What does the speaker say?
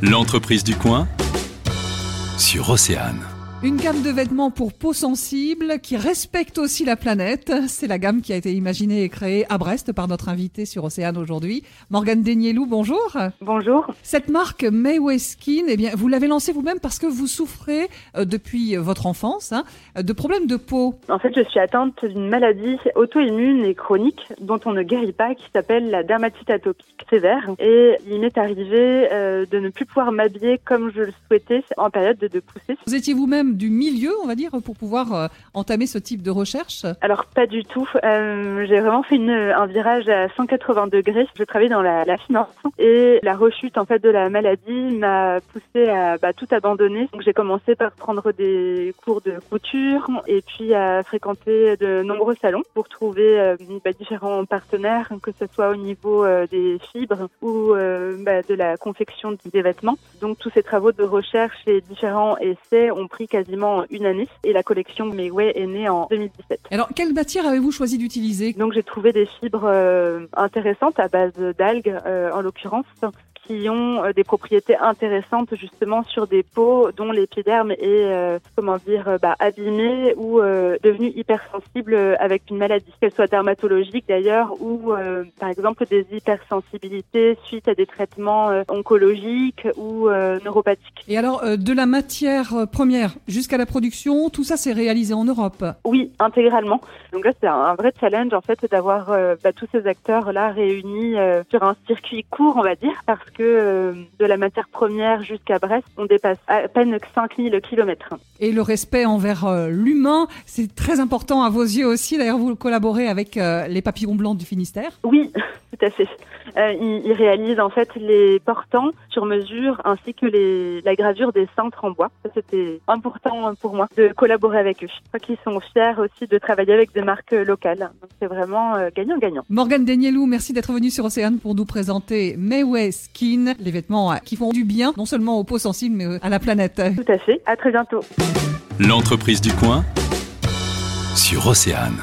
L'entreprise du coin sur Océane. Une gamme de vêtements pour peau sensible qui respecte aussi la planète. C'est la gamme qui a été imaginée et créée à Brest par notre invité sur Océane aujourd'hui. Morgane Denielou, bonjour. Bonjour. Cette marque Mayway Skin, eh bien, vous l'avez lancée vous-même parce que vous souffrez euh, depuis votre enfance hein, de problèmes de peau. En fait, je suis atteinte d'une maladie auto-immune et chronique dont on ne guérit pas qui s'appelle la dermatite atopique sévère. Et il m'est arrivé euh, de ne plus pouvoir m'habiller comme je le souhaitais en période de, de poussée. Vous étiez vous-même du milieu, on va dire, pour pouvoir euh, entamer ce type de recherche Alors pas du tout. Euh, j'ai vraiment fait un virage à 180 degrés. Je travaillais dans la, finance et la rechute en fait de la maladie m'a poussé à bah, tout abandonner. Donc j'ai commencé par prendre des cours de couture et puis à fréquenter de nombreux salons pour trouver euh, bah, différents partenaires, que ce soit au niveau des fibres ou bah, de la confection des vêtements. Donc tous ces travaux de recherche et différents essais ont pris quasiment une année et la collection Mayway est née en 2017. Alors, quelle matière avez-vous choisi d'utiliser? Donc j'ai trouvé des fibres euh, intéressantes à base d'algues euh, en l'occurrence qui ont euh, des propriétés intéressantes justement sur des peaux dont l'épiderme est euh, comment dire euh, bah, abîmé ou euh, devenu hypersensible euh, avec une maladie, qu'elle soit dermatologique d'ailleurs ou euh, par exemple des hypersensibilités suite à des traitements oncologiques ou neuropathiques. Et alors, de la matière première jusqu'à la production, tout ça c'est réalisé en Europe? Oui, intégralement. Donc là, c'est un, vrai challenge en fait d'avoir bah, tous ces acteurs là réunis sur un circuit court, on va dire, parce que euh, de la matière première jusqu'à Brest, on dépasse à peine 5000 kilomètres. Et le respect envers euh, l'humain, c'est très important à vos yeux aussi. D'ailleurs, vous collaborez avec euh, les papillons blancs du Finistère. Oui, tout à fait. Ils, ils réalisent en fait les portants sur mesure ainsi que les, la gravure des cintres en bois. C'était important pour moi de collaborer avec eux. Je crois qu'ils sont fiers aussi de travailler avec des marques locales. C'est vraiment gagnant-gagnant. Morgane Denielou, merci d'être venue sur Océane pour nous présenter Mayway Les vêtements euh, qui font du bien, non seulement aux peaux sensibles, mais euh, à la planète. Tout à fait. À très bientôt. L'entreprise du coin sur Océane.